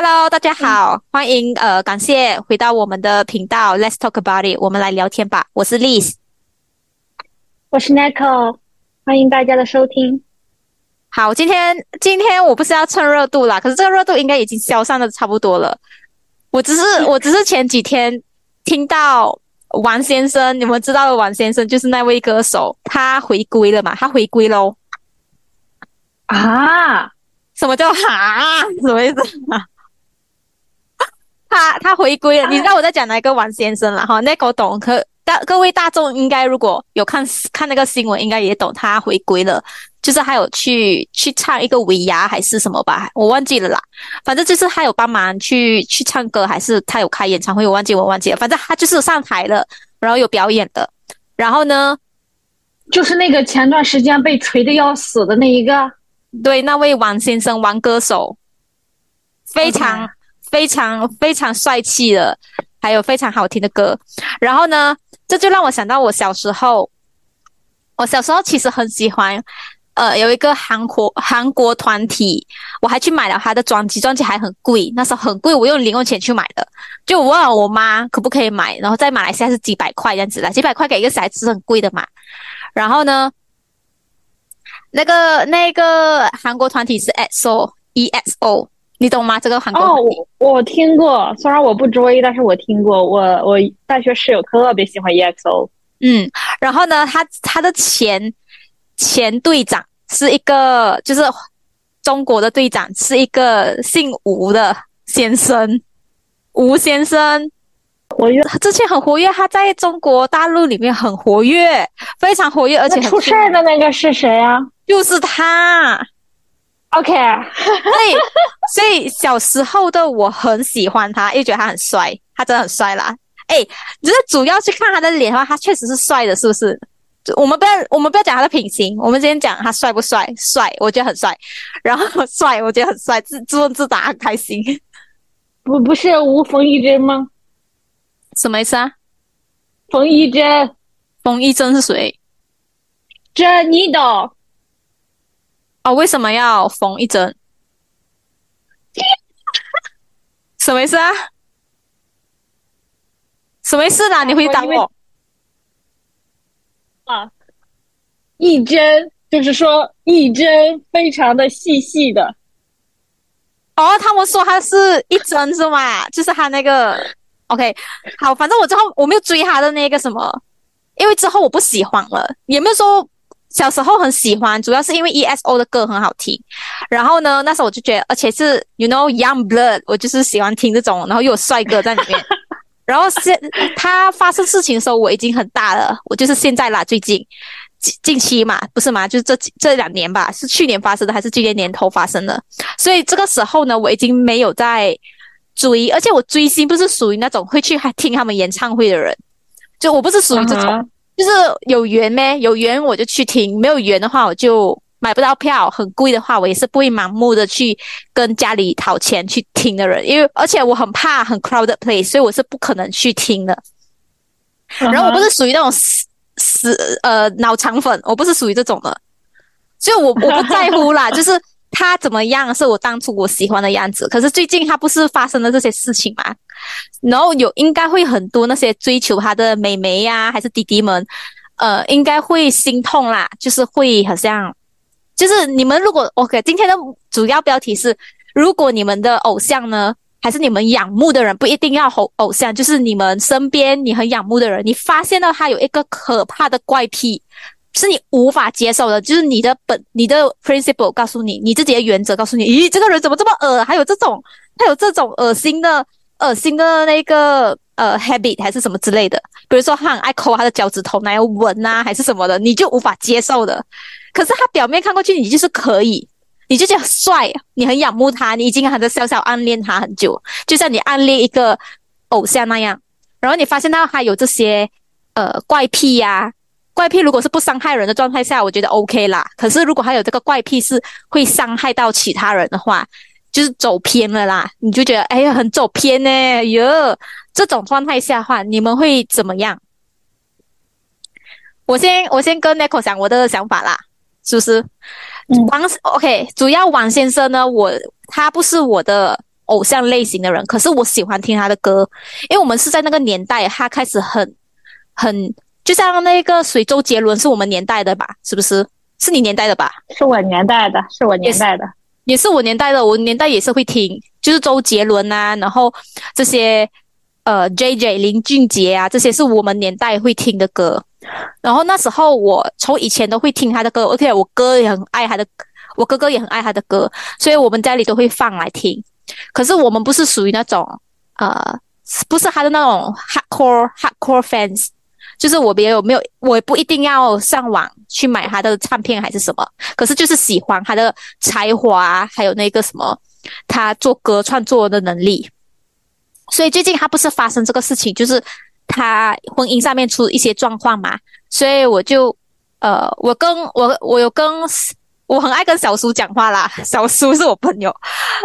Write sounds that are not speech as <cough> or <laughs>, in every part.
Hello，大家好，欢迎呃，感谢回到我们的频道，Let's talk about it，我们来聊天吧。我是 Liz，我是 Nico，欢迎大家的收听。好，今天今天我不是要蹭热度啦，可是这个热度应该已经消散的差不多了。我只是我只是前几天听到王先生，你们知道的王先生就是那位歌手，他回归了嘛？他回归喽。啊？什么叫啊？什么意思？他他回归了，你知道我在讲哪个王先生了哈？那个懂，可大各位大众应该如果有看看那个新闻，应该也懂他回归了，就是还有去去唱一个尾牙还是什么吧，我忘记了啦。反正就是他有帮忙去去唱歌，还是他有开演唱会，我忘记我忘记了。反正他就是上台了，然后有表演的。然后呢，就是那个前段时间被锤的要死的那一个。对，那位王先生，王歌手，非常非常非常帅气的，还有非常好听的歌。然后呢，这就让我想到我小时候，我小时候其实很喜欢，呃，有一个韩国韩国团体，我还去买了他的专辑，专辑还很贵，那时候很贵，我用零用钱去买的。就问了我妈可不可以买，然后在马来西亚是几百块这样子的，几百块给一个小孩子是很贵的嘛。然后呢？那个那个韩国团体是 EXO，EXO，你懂吗？这个韩国团体，我听过，虽然我不追，但是我听过。我我大学室友特别喜欢 EXO。嗯，然后呢，他他的前前队长是一个，就是中国的队长是一个姓吴的先生，吴先生，活跃，之前很活跃，他在中国大陆里面很活跃，非常活跃，而且出事儿的那个是谁啊？就是他，OK，所以所以小时候的我很喜欢他，因为觉得他很帅，他真的很帅啦。哎，就是主要去看他的脸的话，他确实是帅的，是不是？我们不要我们不要讲他的品行，我们今天讲他帅不帅？帅，我觉得很帅。然后帅，我觉得很帅，自自问自答，很开心。不不是吴冯一珍吗？什么意思啊？冯一珍，冯一珍是谁？珍，你懂。哦，为什么要缝一针？<laughs> 什么意思啊？什么意思啦？你回答我。啊，一针就是说一针非常的细细的。哦，他们说他是一针是吗？就是他那个 OK，好，反正我之后我没有追他的那个什么，因为之后我不喜欢了，也没有说。小时候很喜欢，主要是因为 ESO 的歌很好听。然后呢，那时候我就觉得，而且是 You know Young Blood，我就是喜欢听这种，然后又有帅哥在里面。<laughs> 然后现他发生事情的时候，我已经很大了，我就是现在啦，最近近近期嘛，不是嘛？就是这这两年吧，是去年发生的还是今年年头发生的？所以这个时候呢，我已经没有在追，而且我追星不是属于那种会去还听他们演唱会的人，就我不是属于这种。就是有缘咩？有缘我就去听，没有缘的话我就买不到票，很贵的话我也是不会盲目的去跟家里讨钱去听的人，因为而且我很怕很 crowded place，所以我是不可能去听的。然后我不是属于那种死死呃脑残粉，我不是属于这种的，所以我我不在乎啦，<laughs> 就是。他怎么样是我当初我喜欢的样子，可是最近他不是发生了这些事情吗？然后有应该会很多那些追求他的美眉呀，还是弟弟们，呃，应该会心痛啦，就是会好像，就是你们如果 OK，今天的主要标题是，如果你们的偶像呢，还是你们仰慕的人，不一定要偶偶像，就是你们身边你很仰慕的人，你发现到他有一个可怕的怪癖。是你无法接受的，就是你的本、你的 principle 告诉你，你自己的原则告诉你，咦，这个人怎么这么恶？还有这种，还有这种恶心的、恶心的那个呃 habit 还是什么之类的，比如说他很爱抠他的脚趾头，来闻啊，还是什么的，你就无法接受的。可是他表面看过去，你就是可以，你就觉得帅，你很仰慕他，你已经还在小小暗恋他很久，就像你暗恋一个偶像那样。然后你发现到他有这些呃怪癖呀。怪癖如果是不伤害人的状态下，我觉得 OK 啦。可是如果还有这个怪癖是会伤害到其他人的话，就是走偏了啦。你就觉得哎呀很走偏呢，哟，这种状态下话，你们会怎么样？我先我先跟 Nico 讲我的想法啦，是不是？王 OK，主要王先生呢，我他不是我的偶像类型的人，可是我喜欢听他的歌，因为我们是在那个年代，他开始很很，就像那个谁周杰伦是我们年代的吧？是不是？是你年代的吧？是我年代的，是我年代的，也是我年代的，我年代也是会听，就是周杰伦啊，然后这些呃 J J 林俊杰啊，这些是我们年代会听的歌。然后那时候我从以前都会听他的歌，OK，我哥也很爱他的，我哥哥也很爱他的歌，所以我们家里都会放来听。可是我们不是属于那种呃，不是他的那种 hardcore hardcore fans，就是我别有没有，我不一定要上网去买他的唱片还是什么，可是就是喜欢他的才华，还有那个什么他做歌创作的能力。所以最近他不是发生这个事情，就是他婚姻上面出一些状况嘛，所以我就呃，我跟我我有跟。我很爱跟小叔讲话啦，<laughs> 小叔是我朋友，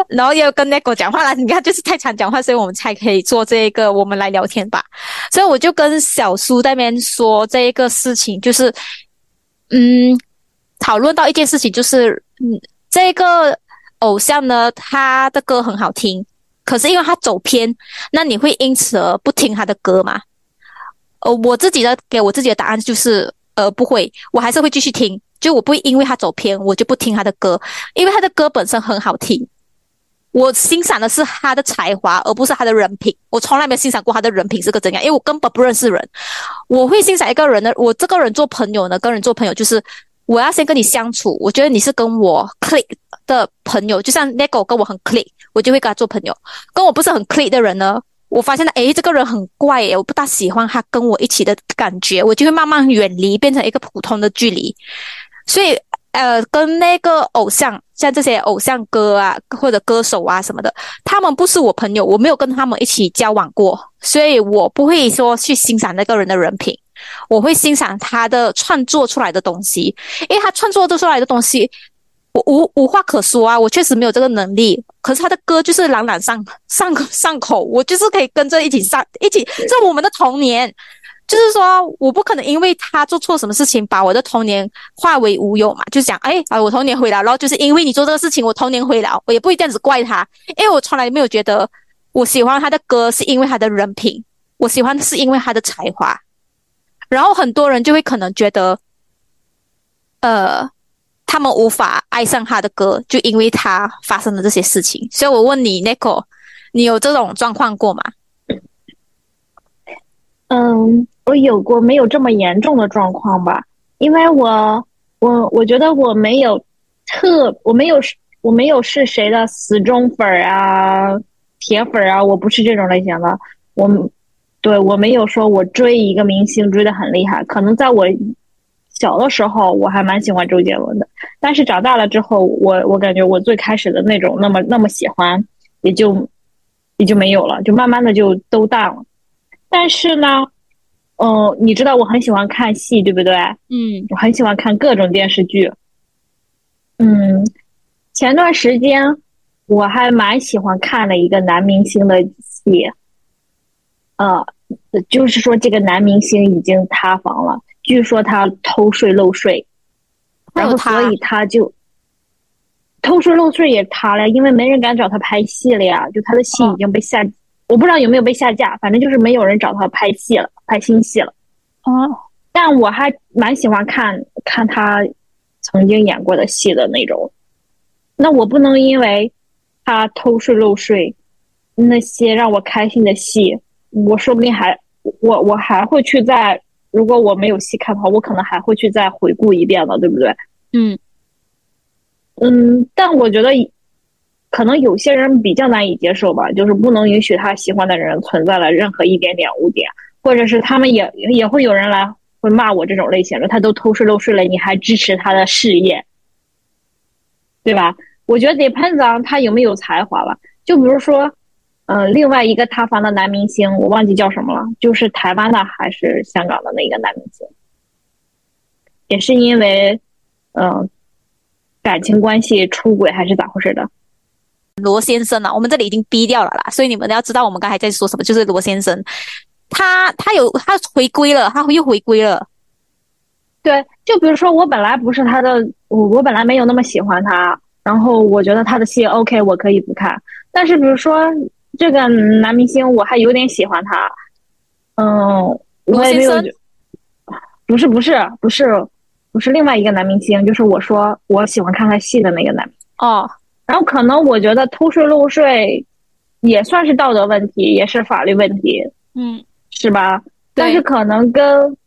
然后又跟那个讲话啦。你看，就是太常讲话，所以我们才可以做这个，我们来聊天吧。所以我就跟小叔那边说这一个事情，就是嗯，讨论到一件事情，就是嗯，这个偶像呢，他的歌很好听，可是因为他走偏，那你会因此而不听他的歌吗？呃，我自己的给我自己的答案就是呃，不会，我还是会继续听。就我不会因为他走偏，我就不听他的歌，因为他的歌本身很好听。我欣赏的是他的才华，而不是他的人品。我从来没有欣赏过他的人品是个怎样，因为我根本不认识人。我会欣赏一个人呢，我这个人做朋友呢，跟人做朋友就是我要先跟你相处，我觉得你是跟我 click 的朋友，就像 Nego 跟我很 click，我就会跟他做朋友。跟我不是很 click 的人呢，我发现了，诶，这个人很怪诶，我不大喜欢他跟我一起的感觉，我就会慢慢远离，变成一个普通的距离。所以，呃，跟那个偶像，像这些偶像歌啊，或者歌手啊什么的，他们不是我朋友，我没有跟他们一起交往过，所以我不会说去欣赏那个人的人品，我会欣赏他的创作出来的东西，因为他创作出来的东西，我无无话可说啊，我确实没有这个能力，可是他的歌就是朗朗上上上口，我就是可以跟着一起上，一起，这我们的童年。就是说，我不可能因为他做错什么事情，把我的童年化为乌有嘛？就是讲，哎，啊，我童年回来然后，就是因为你做这个事情，我童年回来，我也不会这样子怪他，因为我从来没有觉得我喜欢他的歌是因为他的人品，我喜欢是因为他的才华。然后很多人就会可能觉得，呃，他们无法爱上他的歌，就因为他发生了这些事情。所以我问你，Nico，你有这种状况过吗？嗯。我有过没有这么严重的状况吧？因为我我我觉得我没有特我没有我没有是谁的死忠粉啊铁粉啊，我不是这种类型的。我对我没有说我追一个明星追的很厉害，可能在我小的时候我还蛮喜欢周杰伦的，但是长大了之后，我我感觉我最开始的那种那么那么喜欢也就也就没有了，就慢慢的就都淡了。但是呢。哦，你知道我很喜欢看戏，对不对？嗯，我很喜欢看各种电视剧。嗯，前段时间我还蛮喜欢看了一个男明星的戏，呃，就是说这个男明星已经塌房了，据说他偷税漏税，然后所以他就偷税漏税也塌了，因为没人敢找他拍戏了呀，就他的戏已经被下。我不知道有没有被下架，反正就是没有人找他拍戏了，拍新戏了。哦，但我还蛮喜欢看看他曾经演过的戏的那种。那我不能因为他偷税漏税，那些让我开心的戏，我说不定还我我还会去再，如果我没有戏看的话，我可能还会去再回顾一遍的，对不对？嗯嗯，但我觉得。可能有些人比较难以接受吧，就是不能允许他喜欢的人存在了任何一点点污点，或者是他们也也会有人来会骂我这种类型的，他都偷税漏税了，你还支持他的事业，对吧？我觉得得喷脏他有没有才华吧。就比如说，嗯，另外一个塌房的男明星，我忘记叫什么了，就是台湾的还是香港的那个男明星，也是因为嗯感情关系出轨还是咋回事的。罗先生啊，我们这里已经逼掉了啦，所以你们要知道我们刚才在说什么，就是罗先生，他他有他回归了，他又回归了。对，就比如说我本来不是他的，我我本来没有那么喜欢他，然后我觉得他的戏 OK，我可以不看。但是比如说这个男明星，我还有点喜欢他，嗯，我也没有，不是不是不是不是另外一个男明星，就是我说我喜欢看他戏的那个男哦。然后可能我觉得偷税漏税也算是道德问题，也是法律问题，嗯，是吧？但是可能跟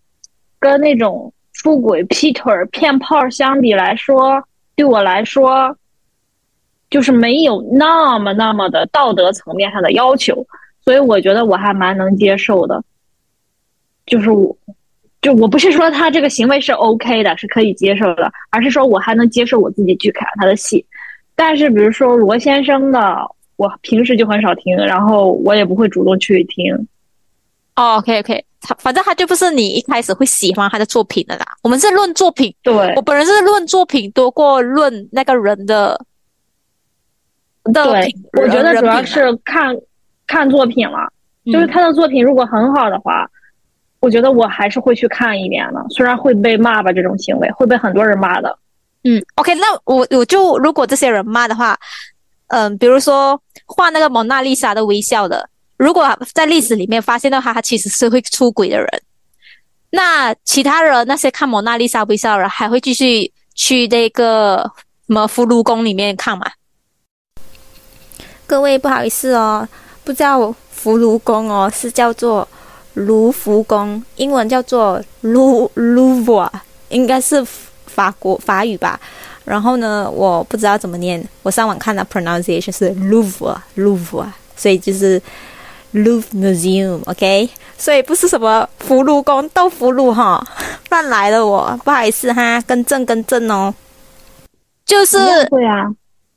跟那种出轨、劈腿、骗炮相比来说，对我来说。就是没有那么那么的道德层面上的要求，所以我觉得我还蛮能接受的。就是我，就我不是说他这个行为是 OK 的，是可以接受的，而是说我还能接受我自己去看他的戏。但是比如说罗先生的，我平时就很少听，然后我也不会主动去听。哦，OK OK，他反正他就不是你一开始会喜欢他的作品的啦。我们是论作品，对我本人是论作品多过论那个人的。对，我觉得主要是看看作品了，就是他的作品如果很好的话，我觉得我还是会去看一遍的。虽然会被骂吧，这种行为会被很多人骂的。嗯，OK，那我我就如果这些人骂的话，嗯，比如说画那个蒙娜丽莎的微笑的，如果在历史里面发现到他，他其实是会出轨的人，那其他人那些看蒙娜丽莎微笑的人还会继续去那个什么福禄宫里面看吗？各位不好意思哦，不知道福禄宫哦，是叫做卢浮宫，英文叫做 Lu Louvre，应该是法国法语吧。然后呢，我不知道怎么念，我上网看的 pronunciation 是 Louvre Louvre，所以就是 Louvre Museum，OK？所以不是什么福禄宫豆腐乳哈，乱来了我，不好意思哈，更正更正哦，就是对啊。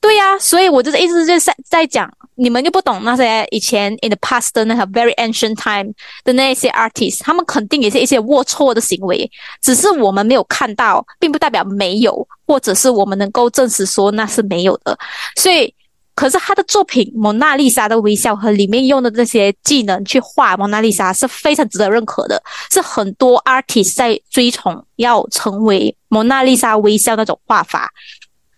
对呀，所以我就是一直就在在讲，你们就不懂那些以前 in the past 的那个 very ancient time 的那些 artist，他们肯定也是一些龌龊的行为，只是我们没有看到，并不代表没有，或者是我们能够证实说那是没有的。所以，可是他的作品《蒙娜丽莎的微笑》和里面用的这些技能去画蒙娜丽莎是非常值得认可的，是很多 artist 在追崇要成为蒙娜丽莎微笑那种画法。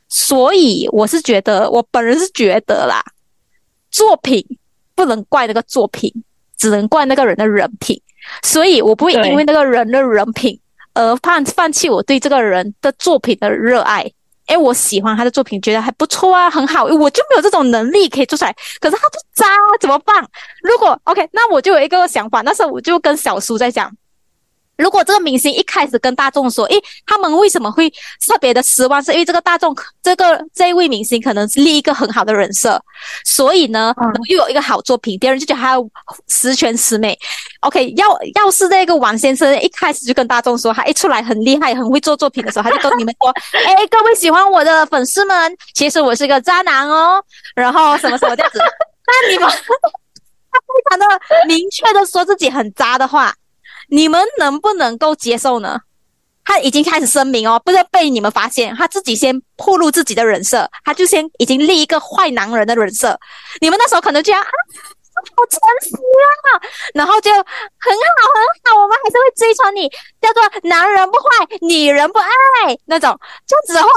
所以我是觉得，我本人是觉得啦，作品不能怪那个作品，只能怪那个人的人品。所以我不会因为那个人的人品而放放弃我对这个人的作品的热爱。哎，我喜欢他的作品，觉得还不错啊，很好。我就没有这种能力可以做出来，可是他不渣，怎么办？如果 OK，那我就有一个想法，那时候我就跟小叔在讲。如果这个明星一开始跟大众说，诶，他们为什么会特别的失望？是因为这个大众，这个这一位明星可能是立一个很好的人设，所以呢，又有一个好作品，别人就觉得他十全十美。OK，要要是这个王先生一开始就跟大众说，他一出来很厉害，很会做作品的时候，他就跟你们说，<laughs> 哎，各位喜欢我的粉丝们，其实我是个渣男哦，然后什么什么这样子，那你们 <laughs> 他非常的明确的说自己很渣的话。你们能不能够接受呢？他已经开始声明哦，不是被你们发现，他自己先暴露自己的人设，他就先已经立一个坏男人的人设。你们那时候可能就要啊，好诚实啊，然后就很好很好，我们还是会追求你，叫做男人不坏，女人不爱那种。这样子的话，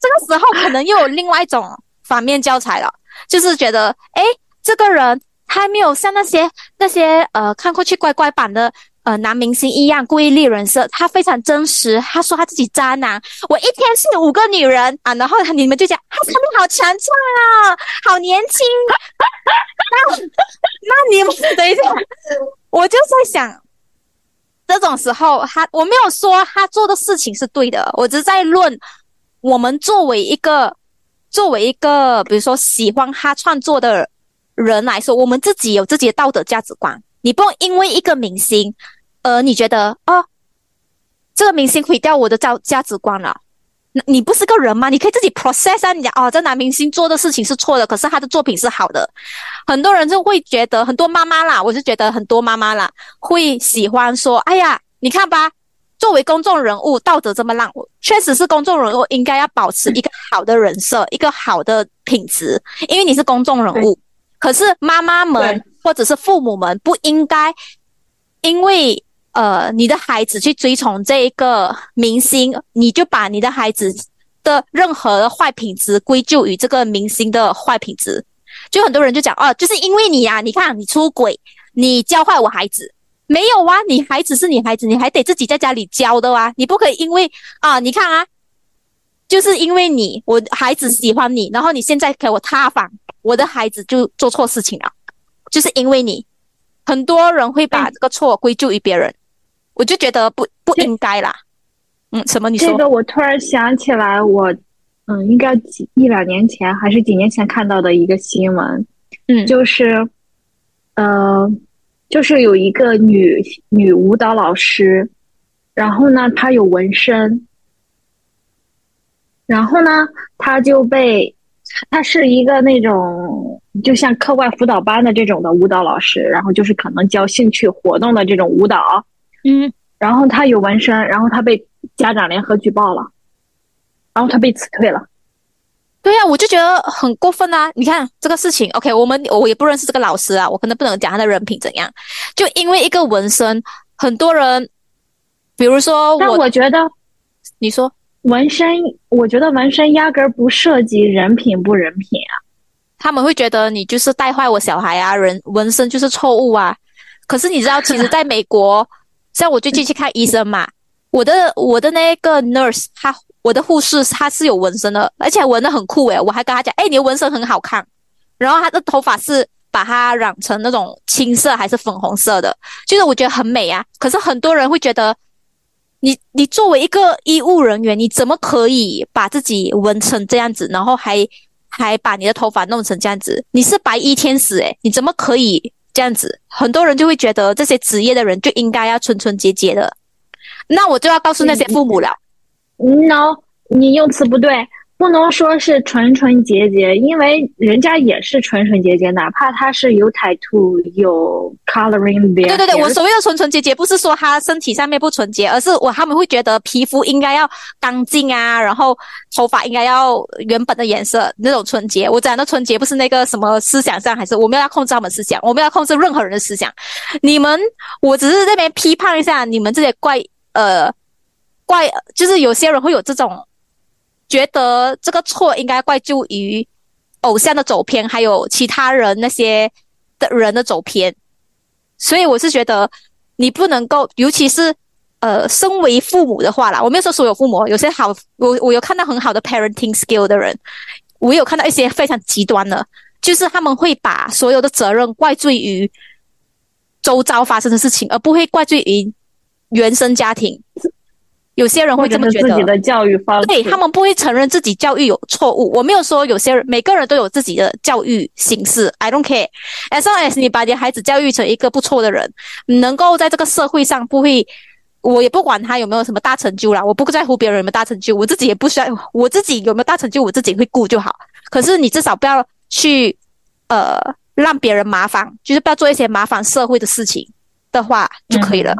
这个时候可能又有另外一种反面教材了，就是觉得哎，这个人还没有像那些那些呃看过去乖乖版的。呃，男明星一样故意立人设，他非常真实。他说他自己渣男，我一天是五个女人啊，然后你们就讲他身体好强壮啊，好年轻。那那你们等一下，我就在想，这种时候他我没有说他做的事情是对的，我只是在论我们作为一个作为一个比如说喜欢他创作的人来说，我们自己有自己的道德价值观。你不用因为一个明星，呃，你觉得哦，这个明星毁掉我的价价值观了？那你不是个人吗？你可以自己 process 啊，你讲哦，这男明星做的事情是错的，可是他的作品是好的。很多人就会觉得，很多妈妈啦，我是觉得很多妈妈啦会喜欢说，哎呀，你看吧，作为公众人物，道德这么烂，确实是公众人物应该要保持一个好的人设，一个好的品质，因为你是公众人物。可是妈妈们。或者是父母们不应该因为呃你的孩子去追崇这一个明星，你就把你的孩子的的任何坏品质归咎于这个明星的坏品质。就很多人就讲哦，就是因为你呀，你看你出轨，你教坏我孩子。没有啊，你孩子是你孩子，你还得自己在家里教的啊，你不可以因为啊，你看啊，就是因为你我孩子喜欢你，然后你现在给我塌房，我的孩子就做错事情了，就是因为你，很多人会把这个错归咎于别人，我就觉得不不应该啦。嗯，什么？你说这个我突然想起来，我嗯，应该几一两年前还是几年前看到的一个新闻，嗯，就是呃。就是有一个女女舞蹈老师，然后呢，她有纹身，然后呢，他就被他是一个那种就像课外辅导班的这种的舞蹈老师，然后就是可能教兴趣活动的这种舞蹈，嗯，然后他有纹身，然后他被家长联合举报了，然后他被辞退了。对呀，我就觉得很过分啊！你看这个事情，OK，我们我也不认识这个老师啊，我可能不能讲他的人品怎样。就因为一个纹身，很多人，比如说我，我觉得，你说纹身，我觉得纹身压根儿不涉及人品不人品啊。他们会觉得你就是带坏我小孩啊，人纹身就是错误啊。可是你知道，其实在美国，<laughs> 像我最近去看医生嘛，我的我的那个 nurse 他。我的护士她是有纹身的，而且纹的很酷诶，我还跟她讲，哎，你的纹身很好看。然后她的头发是把它染成那种青色还是粉红色的，就是我觉得很美啊。可是很多人会觉得，你你作为一个医务人员，你怎么可以把自己纹成这样子，然后还还把你的头发弄成这样子？你是白衣天使诶，你怎么可以这样子？很多人就会觉得这些职业的人就应该要纯纯洁洁的。那我就要告诉那些父母了。no，你用词不对，不能说是纯纯洁洁，因为人家也是纯纯洁洁，哪怕他是有 tattoo 有 coloring。对对对，我所谓的纯纯洁洁，不是说他身体上面不纯洁，而是我他们会觉得皮肤应该要干净啊，然后头发应该要原本的颜色那种纯洁。我讲的纯洁不是那个什么思想上，还是我们要控制他们思想，我们要控制任何人的思想。你们，我只是这边批判一下你们这些怪呃。怪就是有些人会有这种觉得这个错应该怪咎于偶像的走偏，还有其他人那些的人的走偏，所以我是觉得你不能够，尤其是呃，身为父母的话啦，我没有说所有父母，有些好，我我有看到很好的 parenting skill 的人，我有看到一些非常极端的，就是他们会把所有的责任怪罪于周遭发生的事情，而不会怪罪于原生家庭。有些人会这么觉得，自己的教育方对他们不会承认自己教育有错误。我没有说有些人，每个人都有自己的教育形式。I don't care as long as 你把你孩子教育成一个不错的人，能够在这个社会上不会，我也不管他有没有什么大成就啦，我不在乎别人有没有大成就，我自己也不需要，我自己有没有大成就，我自己会顾就好。可是你至少不要去呃让别人麻烦，就是不要做一些麻烦社会的事情的话就可以了。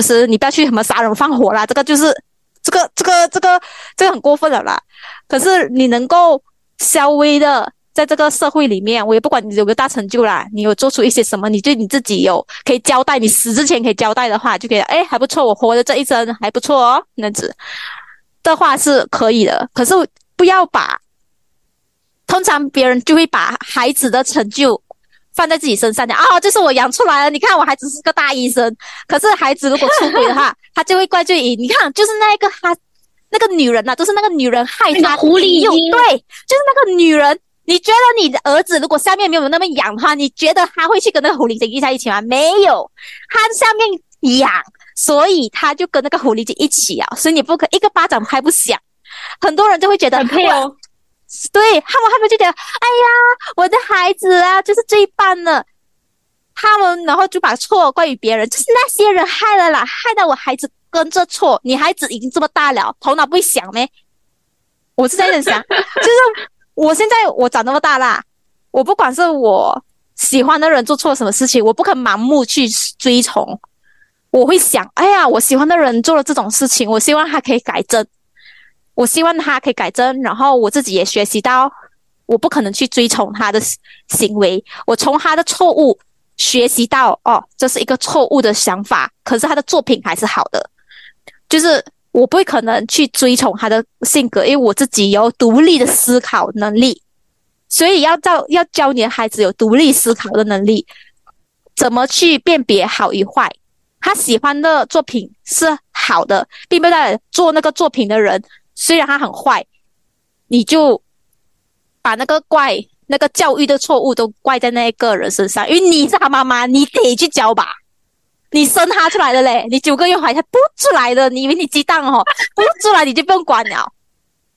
是不是你不要去什么杀人放火啦？这个就是这个这个这个这个很过分了啦。可是你能够稍微的在这个社会里面，我也不管你有没有大成就啦，你有做出一些什么，你对你自己有可以交代，你死之前可以交代的话，就可以哎还不错，我活的这一生还不错哦，那样子的话是可以的。可是不要把，通常别人就会把孩子的成就。放在自己身上的啊，这是我养出来了。你看，我孩子是个大医生。可是孩子如果出轨的话，<laughs> 他就会怪罪于你看，就是那一个他那个女人呐，就是那个女人害他。狐狸精。对，就是那个女人。你觉得你的儿子如果下面没有那么养的话，你觉得他会去跟那个狐狸精在一起吗？没有，他下面养，所以他就跟那个狐狸精一起啊。所以你不可一个巴掌拍不响。很多人就会觉得很配哦。对他们，他们就觉得，哎呀，我的孩子啊，就是这般的。他们然后就把错怪于别人，就是那些人害了啦，害到我孩子跟着错。你孩子已经这么大了，头脑不会想咩？我是在想，<laughs> 就是我现在我长那么大啦，我不管是我喜欢的人做错了什么事情，我不肯盲目去追从。我会想，哎呀，我喜欢的人做了这种事情，我希望他可以改正。我希望他可以改正，然后我自己也学习到，我不可能去追从他的行为。我从他的错误学习到，哦，这是一个错误的想法。可是他的作品还是好的，就是我不会可能去追从他的性格，因为我自己有独立的思考能力，所以要教要教你的孩子有独立思考的能力，怎么去辨别好与坏。他喜欢的作品是好的，并不代表做那个作品的人虽然他很坏，你就把那个怪那个教育的错误都怪在那个人身上，因为你是他妈妈，你得去教吧。你生他出来的嘞，你九个月怀胎不出来的，你以为你鸡蛋哦，不出来你就不用管了，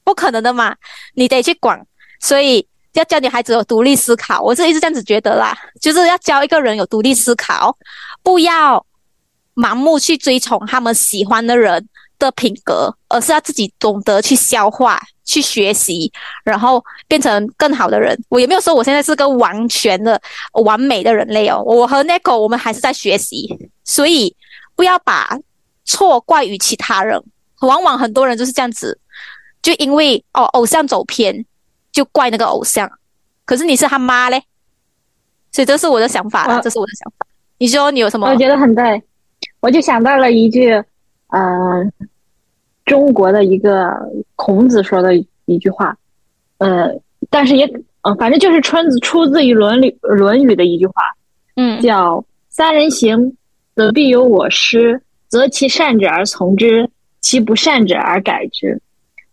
不可能的嘛，你得去管，所以要教女孩子有独立思考，我是一直这样子觉得啦，就是要教一个人有独立思考，不要盲目去追从他们喜欢的人的品格，而是要自己懂得去消化。去学习，然后变成更好的人。我也没有说我现在是个完全的完美的人类哦。我和 Nico 我们还是在学习，所以不要把错怪于其他人。往往很多人就是这样子，就因为哦偶像走偏，就怪那个偶像。可是你是他妈嘞，所以这是我的想法，这是我的想法。你说你有什么？我觉得很对，我就想到了一句，嗯。中国的一个孔子说的一句话，呃，但是也，呃，反正就是出自出自于《论语》《论语》的一句话，嗯，叫“三人行，则必有我师，择其善者而从之，其不善者而改之。”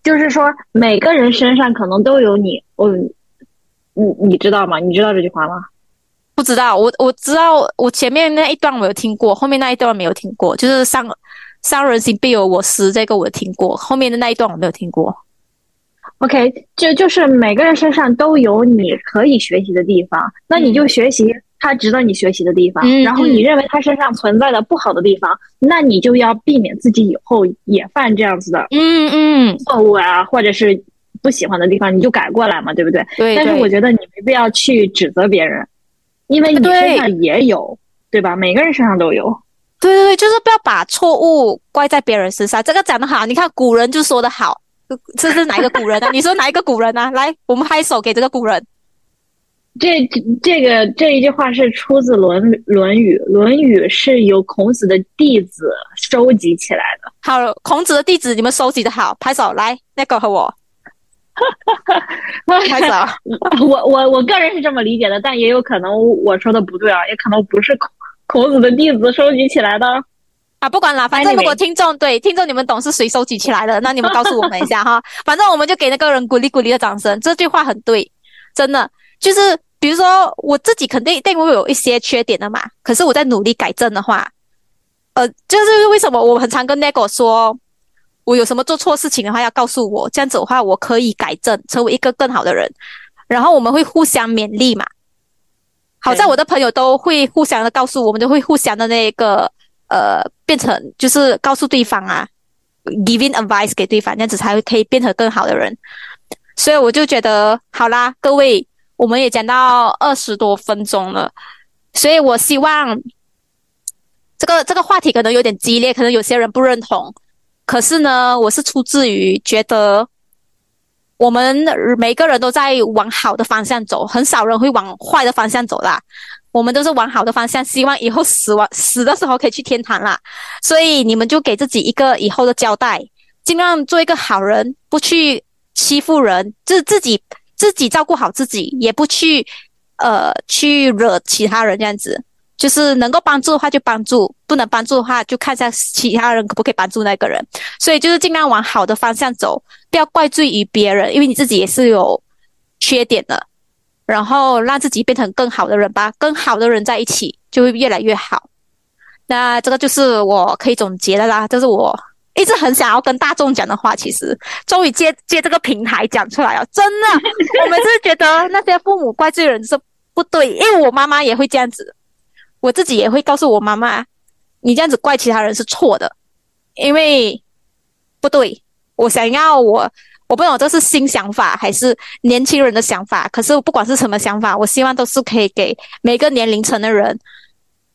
就是说，每个人身上可能都有你，我，你你知道吗？你知道这句话吗？不知道，我我知道，我前面那一段我有听过，后面那一段没有听过，就是上。伤人心必有我师，这个我听过，后面的那一段我没有听过。OK，就就是每个人身上都有你可以学习的地方，那你就学习他值得你学习的地方。然后你认为他身上存在的不好的地方，那你就要避免自己以后也犯这样子的嗯嗯错误啊，或者是不喜欢的地方，你就改过来嘛，对不对？对。但是我觉得你没必要去指责别人，因为你身上也有，对吧？每个人身上都有。对对对，就是不要把错误怪在别人身上。这个讲的好，你看古人就说的好，这是哪一个古人呢？<laughs> 你说哪一个古人呢？来，我们拍手给这个古人。这这个这一句话是出自《论论语》，《论语》是由孔子的弟子收集起来的。好，孔子的弟子，你们收集的好，拍手来，那个和我，<laughs> 拍手。我我我个人是这么理解的，但也有可能我说的不对啊，也可能不是孔。孔子的弟子收集起来的啊，不管了，反正如果听众对听众你们懂是谁收集起来的，那你们告诉我们一下哈。<laughs> 反正我们就给那个人鼓励鼓励的掌声。这句话很对，真的就是比如说我自己肯定一定会有一些缺点的嘛，可是我在努力改正的话，呃，就是为什么我很常跟 Nego 说，我有什么做错事情的话要告诉我，这样子的话我可以改正，成为一个更好的人，然后我们会互相勉励嘛。好在我的朋友都会互相的告诉我们，都会互相的那个呃，变成就是告诉对方啊，giving advice 给对方，这样子才会可以变成更好的人。所以我就觉得好啦，各位，我们也讲到二十多分钟了，所以我希望这个这个话题可能有点激烈，可能有些人不认同，可是呢，我是出自于觉得。我们每个人都在往好的方向走，很少人会往坏的方向走啦。我们都是往好的方向，希望以后死亡死的时候可以去天堂啦。所以你们就给自己一个以后的交代，尽量做一个好人，不去欺负人，就是自己自己照顾好自己，也不去呃去惹其他人这样子。就是能够帮助的话就帮助，不能帮助的话就看一下其他人可不可以帮助那个人。所以就是尽量往好的方向走，不要怪罪于别人，因为你自己也是有缺点的。然后让自己变成更好的人吧，跟好的人在一起就会越来越好。那这个就是我可以总结的啦，这是我一直很想要跟大众讲的话。其实终于借借这个平台讲出来了，真的，<laughs> 我们是觉得那些父母怪罪人是不对，因为我妈妈也会这样子。我自己也会告诉我妈妈，你这样子怪其他人是错的，因为不对。我想要我，我不懂这是新想法还是年轻人的想法。可是不管是什么想法，我希望都是可以给每个年龄层的人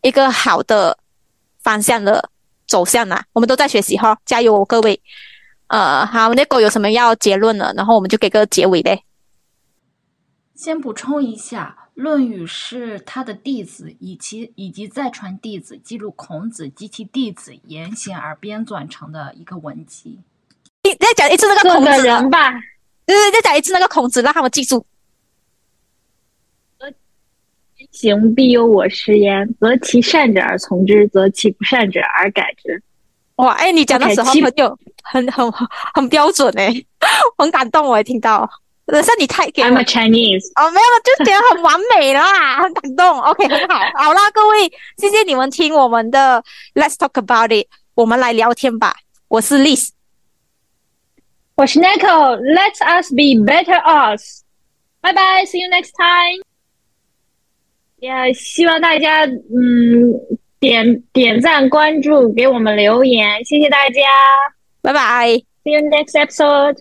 一个好的方向的走向呐。我们都在学习哈，加油，各位。呃，好，那个有什么要结论了？然后我们就给个结尾呗。先补充一下，《论语》是他的弟子以及以及再传弟子记录孔子及其弟子言行而编纂成的一个文集。你再讲一次那个孔子，人吧，对对，再讲一次那个孔子，让他们记住。行必有我师焉。择其善者而从之，择其不善者而改之。哇，哎，你讲的时候七很有很很很很标准哎，<laughs> 很感动，我也听到。可是你太给我 I'm a Chinese。哦，没有，就觉得很完美啦，很感动。OK，很好，<laughs> 好啦，各位，谢谢你们听我们的 Let's Talk About It，我们来聊天吧。我是 Liz，我是 Nico。Let us be better us。拜拜，See you next time。也希望大家嗯点点赞、关注，给我们留言，谢谢大家。拜拜。 See you next episode.